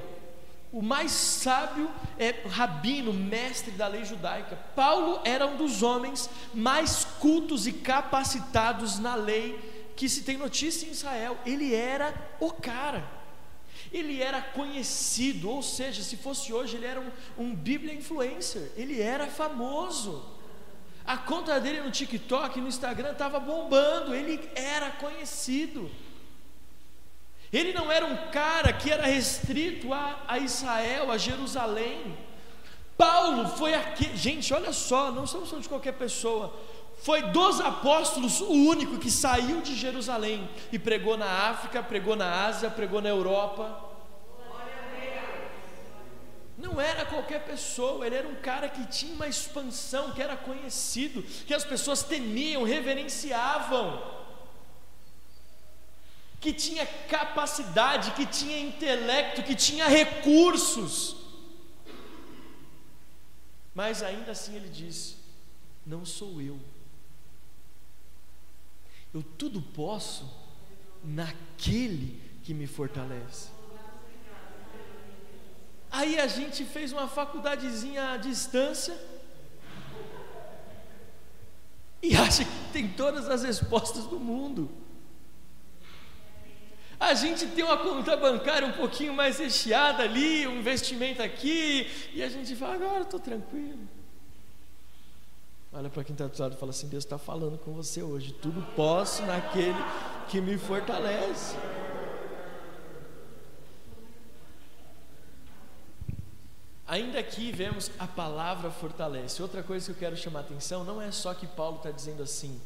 o mais sábio é, rabino, mestre da lei judaica. Paulo era um dos homens mais cultos e capacitados na lei que se tem notícia em Israel. Ele era o cara. Ele era conhecido, ou seja, se fosse hoje, ele era um, um Bíblia influencer. Ele era famoso. A conta dele no TikTok, no Instagram estava bombando. Ele era conhecido. Ele não era um cara que era restrito a, a Israel, a Jerusalém. Paulo foi aqui, gente, olha só, não estamos de qualquer pessoa. Foi dos apóstolos o único que saiu de Jerusalém e pregou na África, pregou na Ásia, pregou na Europa. Não era qualquer pessoa, ele era um cara que tinha uma expansão, que era conhecido, que as pessoas temiam, reverenciavam, que tinha capacidade, que tinha intelecto, que tinha recursos. Mas ainda assim ele diz: Não sou eu. Eu tudo posso naquele que me fortalece. Aí a gente fez uma faculdadezinha à distância e *laughs* acha que tem todas as respostas do mundo. A gente tem uma conta bancária um pouquinho mais recheada ali, um investimento aqui, e a gente fala, agora estou tranquilo. Olha para quem está do lado e fala assim: Deus está falando com você hoje. Tudo posso naquele que me fortalece. Ainda aqui vemos a palavra fortalece. Outra coisa que eu quero chamar a atenção não é só que Paulo está dizendo assim,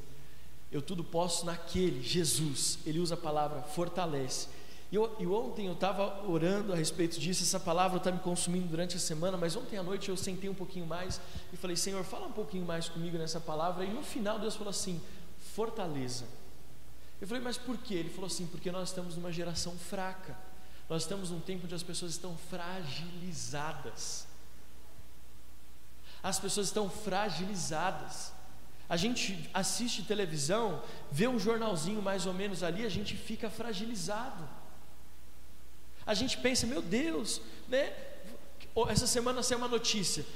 eu tudo posso naquele, Jesus. Ele usa a palavra fortalece. E, eu, e ontem eu estava orando a respeito disso, essa palavra está me consumindo durante a semana, mas ontem à noite eu sentei um pouquinho mais e falei, Senhor, fala um pouquinho mais comigo nessa palavra. E no final Deus falou assim: fortaleza. Eu falei, mas por quê? Ele falou assim: porque nós estamos numa geração fraca, nós estamos num tempo onde as pessoas estão fragilizadas. As pessoas estão fragilizadas. A gente assiste televisão, vê um jornalzinho mais ou menos ali, a gente fica fragilizado a gente pensa, meu Deus, né? Essa semana saiu uma notícia.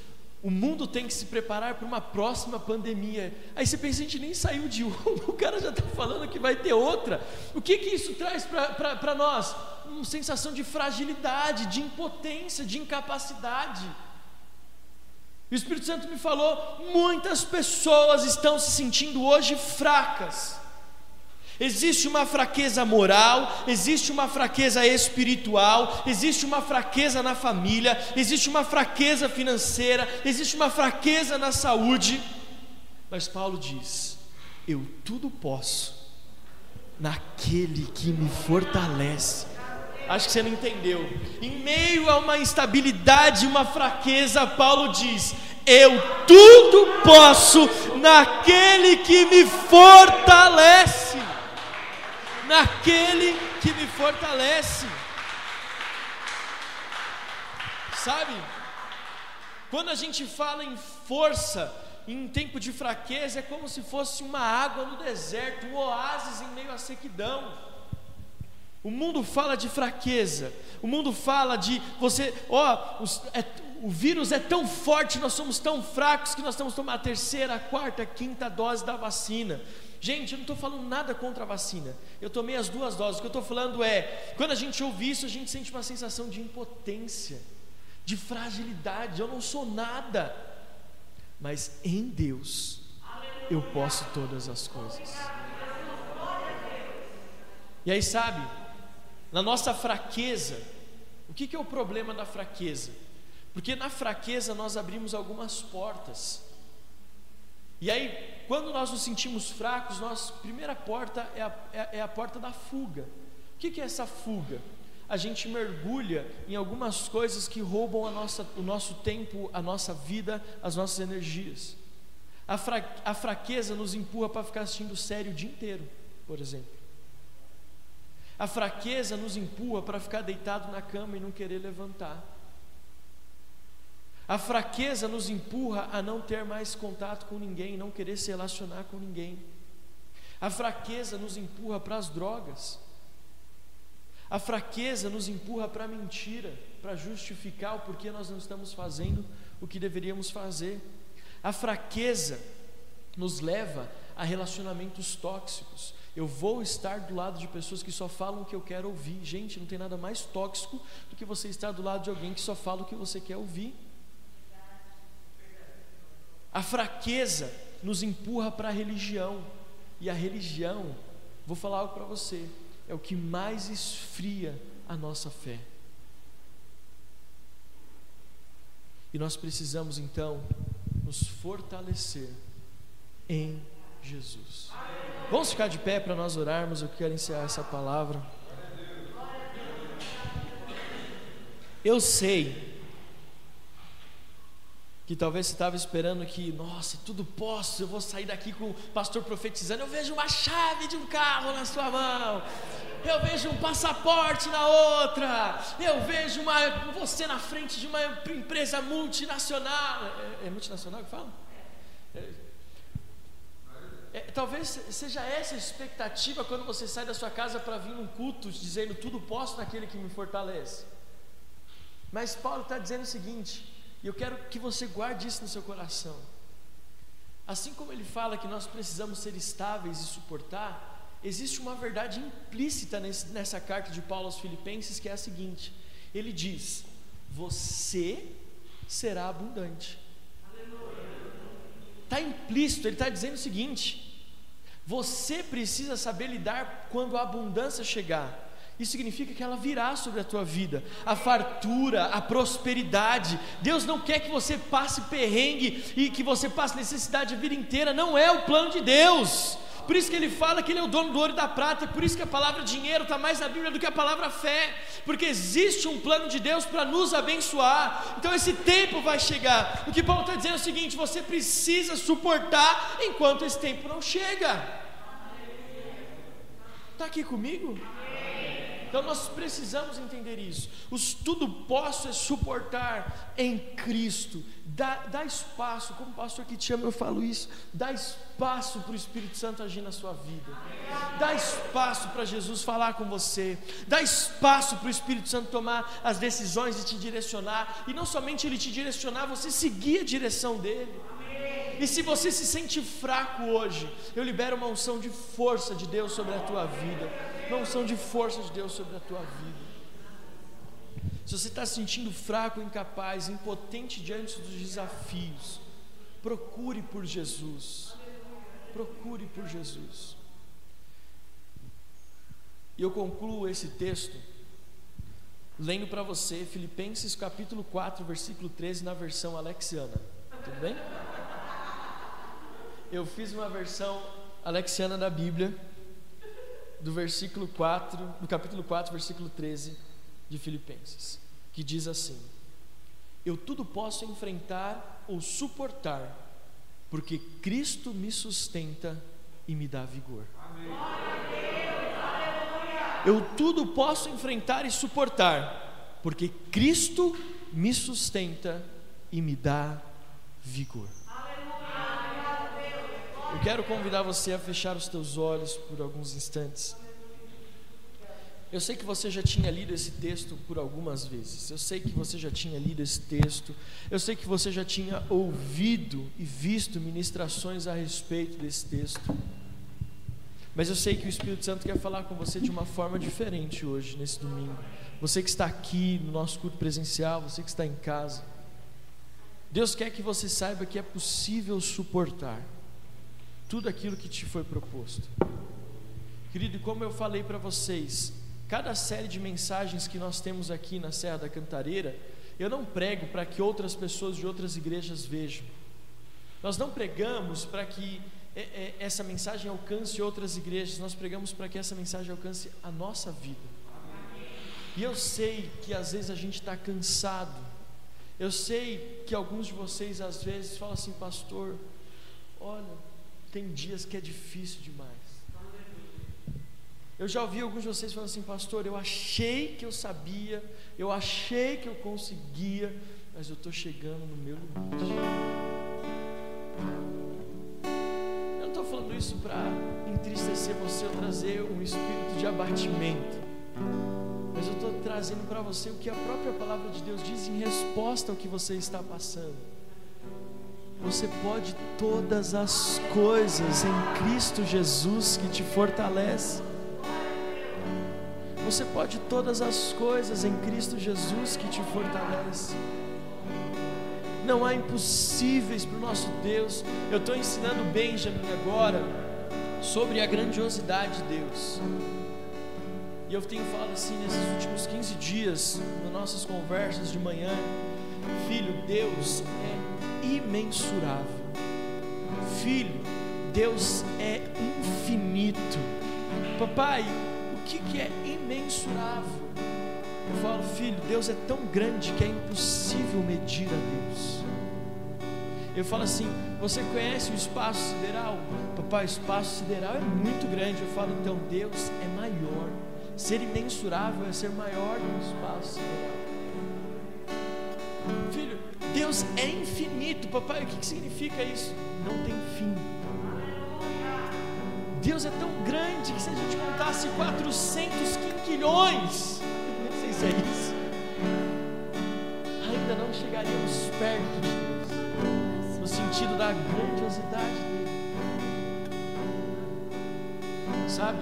O mundo tem que se preparar para uma próxima pandemia. Aí você pensa, a gente nem saiu de *laughs* uma, o cara já está falando que vai ter outra. O que, que isso traz para nós? Uma sensação de fragilidade, de impotência, de incapacidade. E o Espírito Santo me falou: muitas pessoas estão se sentindo hoje fracas Existe uma fraqueza moral, existe uma fraqueza espiritual, existe uma fraqueza na família, existe uma fraqueza financeira, existe uma fraqueza na saúde. Mas Paulo diz: Eu tudo posso naquele que me fortalece. Acho que você não entendeu. Em meio a uma instabilidade, uma fraqueza, Paulo diz: Eu tudo posso naquele que me fortalece naquele que me fortalece. Sabe? Quando a gente fala em força, em tempo de fraqueza, é como se fosse uma água no deserto, um oásis em meio à sequidão. O mundo fala de fraqueza, o mundo fala de você, ó, é, o vírus é tão forte, nós somos tão fracos que nós estamos tomando a terceira, a quarta, a quinta dose da vacina. Gente, eu não estou falando nada contra a vacina. Eu tomei as duas doses. O que eu estou falando é, quando a gente ouve isso, a gente sente uma sensação de impotência, de fragilidade. Eu não sou nada. Mas em Deus eu posso todas as coisas. E aí, sabe, na nossa fraqueza, o que, que é o problema da fraqueza? Porque na fraqueza nós abrimos algumas portas. E aí, quando nós nos sentimos fracos, nossa primeira porta é a, é, é a porta da fuga. O que, que é essa fuga? A gente mergulha em algumas coisas que roubam nossa, o nosso tempo, a nossa vida, as nossas energias. A, fra, a fraqueza nos empurra para ficar assistindo série o dia inteiro, por exemplo. A fraqueza nos empurra para ficar deitado na cama e não querer levantar. A fraqueza nos empurra a não ter mais contato com ninguém, não querer se relacionar com ninguém. A fraqueza nos empurra para as drogas. A fraqueza nos empurra para a mentira, para justificar o porquê nós não estamos fazendo o que deveríamos fazer. A fraqueza nos leva a relacionamentos tóxicos. Eu vou estar do lado de pessoas que só falam o que eu quero ouvir. Gente, não tem nada mais tóxico do que você estar do lado de alguém que só fala o que você quer ouvir. A fraqueza nos empurra para a religião, e a religião, vou falar algo para você, é o que mais esfria a nossa fé. E nós precisamos então nos fortalecer em Jesus. Vamos ficar de pé para nós orarmos. Eu quero encerrar essa palavra. Eu sei que talvez você estava esperando que, nossa, tudo posso, eu vou sair daqui com o pastor profetizando. Eu vejo uma chave de um carro na sua mão, eu vejo um passaporte na outra, eu vejo uma, você na frente de uma empresa multinacional. É, é multinacional que fala? É, é, talvez seja essa a expectativa quando você sai da sua casa para vir num culto dizendo tudo posso naquele que me fortalece. Mas Paulo está dizendo o seguinte: e eu quero que você guarde isso no seu coração. Assim como ele fala que nós precisamos ser estáveis e suportar, existe uma verdade implícita nesse, nessa carta de Paulo aos Filipenses que é a seguinte: ele diz, Você será abundante. está implícito, ele está dizendo o seguinte: você precisa saber lidar quando a abundância chegar. Isso significa que ela virá sobre a tua vida, a fartura, a prosperidade. Deus não quer que você passe perrengue e que você passe necessidade a vida inteira, não é o plano de Deus. Por isso que ele fala que ele é o dono do ouro e da prata, por isso que a palavra dinheiro está mais na Bíblia do que a palavra fé, porque existe um plano de Deus para nos abençoar. Então esse tempo vai chegar. O que Paulo está dizendo é o seguinte: você precisa suportar enquanto esse tempo não chega. Está aqui comigo? Então nós precisamos entender isso. O tudo posso é suportar em Cristo. Dá, dá espaço, como pastor que te ama, eu falo isso. Dá espaço para o Espírito Santo agir na sua vida. Dá espaço para Jesus falar com você. Dá espaço para o Espírito Santo tomar as decisões e te direcionar. E não somente ele te direcionar, você seguir a direção dele. E se você se sente fraco hoje, eu libero uma unção de força de Deus sobre a tua vida. Uma unção de força de Deus sobre a tua vida. Se você está se sentindo fraco, incapaz, impotente diante dos desafios, procure por Jesus. Procure por Jesus. E eu concluo esse texto lendo para você Filipenses capítulo 4, versículo 13, na versão alexiana. Tudo bem? eu fiz uma versão alexiana da Bíblia, do versículo 4, do capítulo 4, versículo 13 de Filipenses, que diz assim: Eu tudo posso enfrentar ou suportar, porque Cristo me sustenta e me dá vigor. Eu tudo posso enfrentar e suportar, porque Cristo me sustenta e me dá vigor. Eu quero convidar você a fechar os teus olhos por alguns instantes. Eu sei que você já tinha lido esse texto por algumas vezes. Eu sei que você já tinha lido esse texto. Eu sei que você já tinha ouvido e visto ministrações a respeito desse texto. Mas eu sei que o Espírito Santo quer falar com você de uma forma diferente hoje, nesse domingo. Você que está aqui no nosso culto presencial, você que está em casa. Deus quer que você saiba que é possível suportar tudo aquilo que te foi proposto. Querido, como eu falei para vocês, cada série de mensagens que nós temos aqui na Serra da Cantareira, eu não prego para que outras pessoas de outras igrejas vejam. Nós não pregamos para que é, é, essa mensagem alcance outras igrejas, nós pregamos para que essa mensagem alcance a nossa vida. E eu sei que às vezes a gente está cansado, eu sei que alguns de vocês às vezes falam assim, pastor, olha, tem dias que é difícil demais. Eu já ouvi alguns de vocês falando assim, pastor, eu achei que eu sabia, eu achei que eu conseguia, mas eu estou chegando no meu limite. Eu não estou falando isso para entristecer você ou trazer um espírito de abatimento, mas eu estou trazendo para você o que a própria palavra de Deus diz em resposta ao que você está passando. Você pode todas as coisas em Cristo Jesus que te fortalece. Você pode todas as coisas em Cristo Jesus que te fortalece. Não há impossíveis para o nosso Deus. Eu estou ensinando Benjamin agora sobre a grandiosidade de Deus. E eu tenho falado assim nesses últimos 15 dias, nas nossas conversas de manhã. Filho, Deus é imensurável. Filho, Deus é infinito. Papai, o que, que é imensurável? Eu falo, filho, Deus é tão grande que é impossível medir a Deus. Eu falo assim: você conhece o espaço sideral? Papai, o espaço sideral é muito grande. Eu falo, então Deus é maior. Ser imensurável é ser maior do que o espaço sideral. Filho, Deus é infinito, papai. O que, que significa isso? Não tem fim. Deus é tão grande que se a gente contasse 400 quinquilhões, *laughs* não sei se é isso, ainda não chegaríamos perto de Deus, no sentido da grandiosidade dele. Sabe?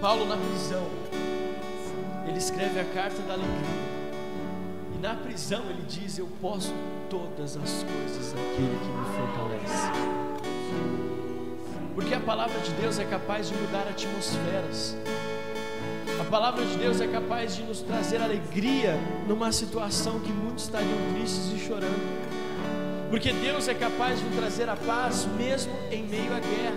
Paulo na prisão, ele escreve a carta da alegria. E na prisão ele diz: Eu posso todas as coisas naquele que me fortalece. Porque a palavra de Deus é capaz de mudar atmosferas. A palavra de Deus é capaz de nos trazer alegria numa situação que muitos estariam tristes e chorando. Porque Deus é capaz de nos trazer a paz mesmo em meio à guerra.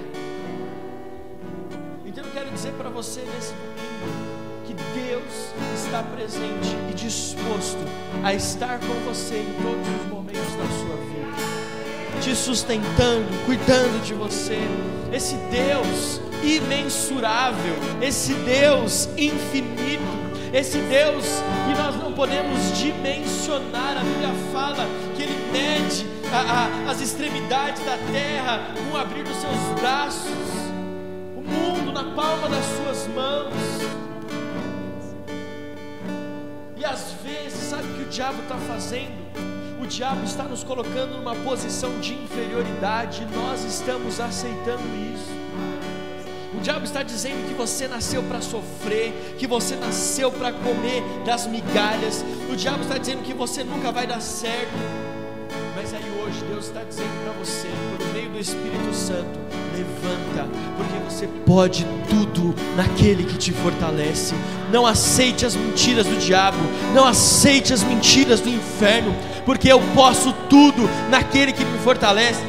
Então eu quero dizer para você nesse domingo Deus está presente e disposto a estar com você em todos os momentos da sua vida, te sustentando, cuidando de você. Esse Deus imensurável, esse Deus infinito, esse Deus que nós não podemos dimensionar. A Bíblia fala que Ele mede a, a, as extremidades da terra com abrir dos seus braços, o mundo na palma das suas mãos. Às vezes, sabe o que o diabo está fazendo? O diabo está nos colocando numa posição de inferioridade e nós estamos aceitando isso. O diabo está dizendo que você nasceu para sofrer, que você nasceu para comer das migalhas. O diabo está dizendo que você nunca vai dar certo. Mas aí hoje Deus está dizendo para você, por meio do Espírito Santo, levanta, porque você pode tudo naquele que te fortalece. Não aceite as mentiras do diabo, não aceite as mentiras do inferno, porque eu posso tudo naquele que me fortalece.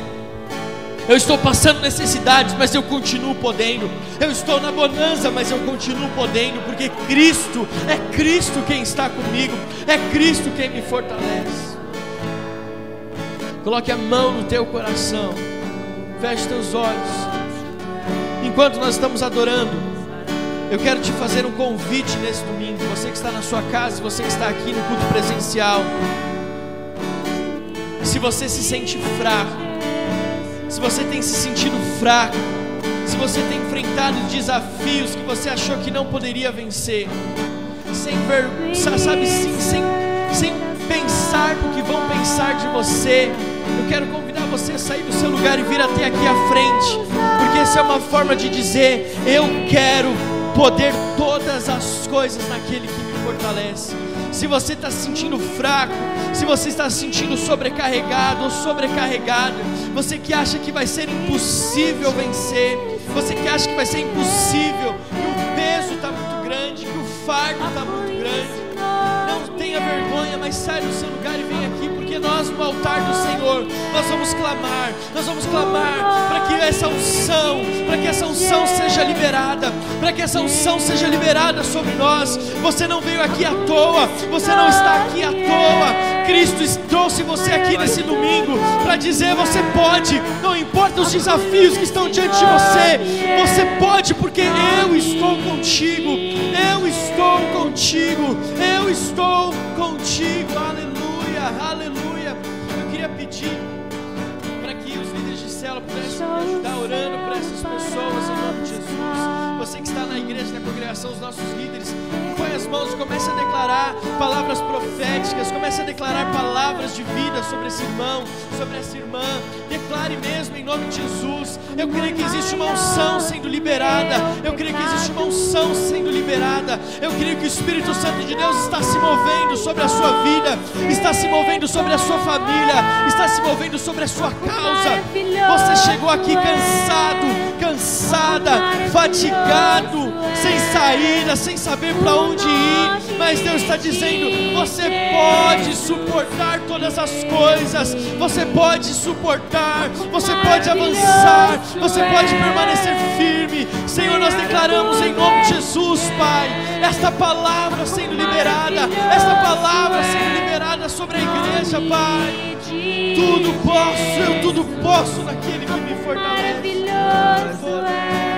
Eu estou passando necessidades, mas eu continuo podendo. Eu estou na bonança, mas eu continuo podendo, porque Cristo é Cristo quem está comigo, é Cristo quem me fortalece. Coloque a mão no teu coração, feche teus olhos. Enquanto nós estamos adorando, eu quero te fazer um convite nesse domingo. Você que está na sua casa, você que está aqui no culto presencial. Se você se sente fraco, se você tem se sentido fraco, se você tem enfrentado desafios que você achou que não poderia vencer, sem ver, sabe, sim, sem, sem pensar no que vão pensar de você, eu quero convidar você sair do seu lugar e vir até aqui à frente, porque essa é uma forma de dizer: eu quero poder todas as coisas naquele que me fortalece. Se você está se sentindo fraco, se você está se sentindo sobrecarregado ou sobrecarregada, você que acha que vai ser impossível vencer, você que acha que vai ser impossível, que o peso está muito grande, que o fardo está muito grande, não tenha vergonha, mas sai do seu lugar e vem porque nós no altar do Senhor, nós vamos clamar, nós vamos clamar para que essa unção, para que essa unção seja liberada, para que essa unção seja liberada sobre nós. Você não veio aqui à toa, você não está aqui à toa. Cristo trouxe você aqui nesse domingo para dizer: você pode, não importa os desafios que estão diante de você, você pode, porque eu estou contigo, eu estou contigo, eu estou contigo, aleluia, aleluia. Para que os líderes de célula pudessem me ajudar orando por essas pessoas em nome de. Você que está na igreja, na congregação, os nossos líderes, põe as mãos e comece a declarar palavras proféticas, comece a declarar palavras de vida sobre esse irmão, sobre essa irmã. Declare mesmo em nome de Jesus. Eu creio que existe uma unção sendo liberada. Eu creio que existe uma unção sendo liberada. Eu creio que o Espírito Santo de Deus está se movendo sobre a sua vida, está se movendo sobre a sua família, está se movendo sobre a sua causa. Você chegou aqui cansado, cansada, fatigado, sem saída, sem saber para onde ir, mas Deus está dizendo: você pode suportar todas as coisas, você pode suportar, você pode avançar, você pode permanecer firme. Senhor, nós declaramos em nome de Jesus, Pai, esta palavra sendo liberada, esta palavra sendo liberada sobre a igreja, Pai. Tudo posso, eu tudo posso naquele que me fortalece. those who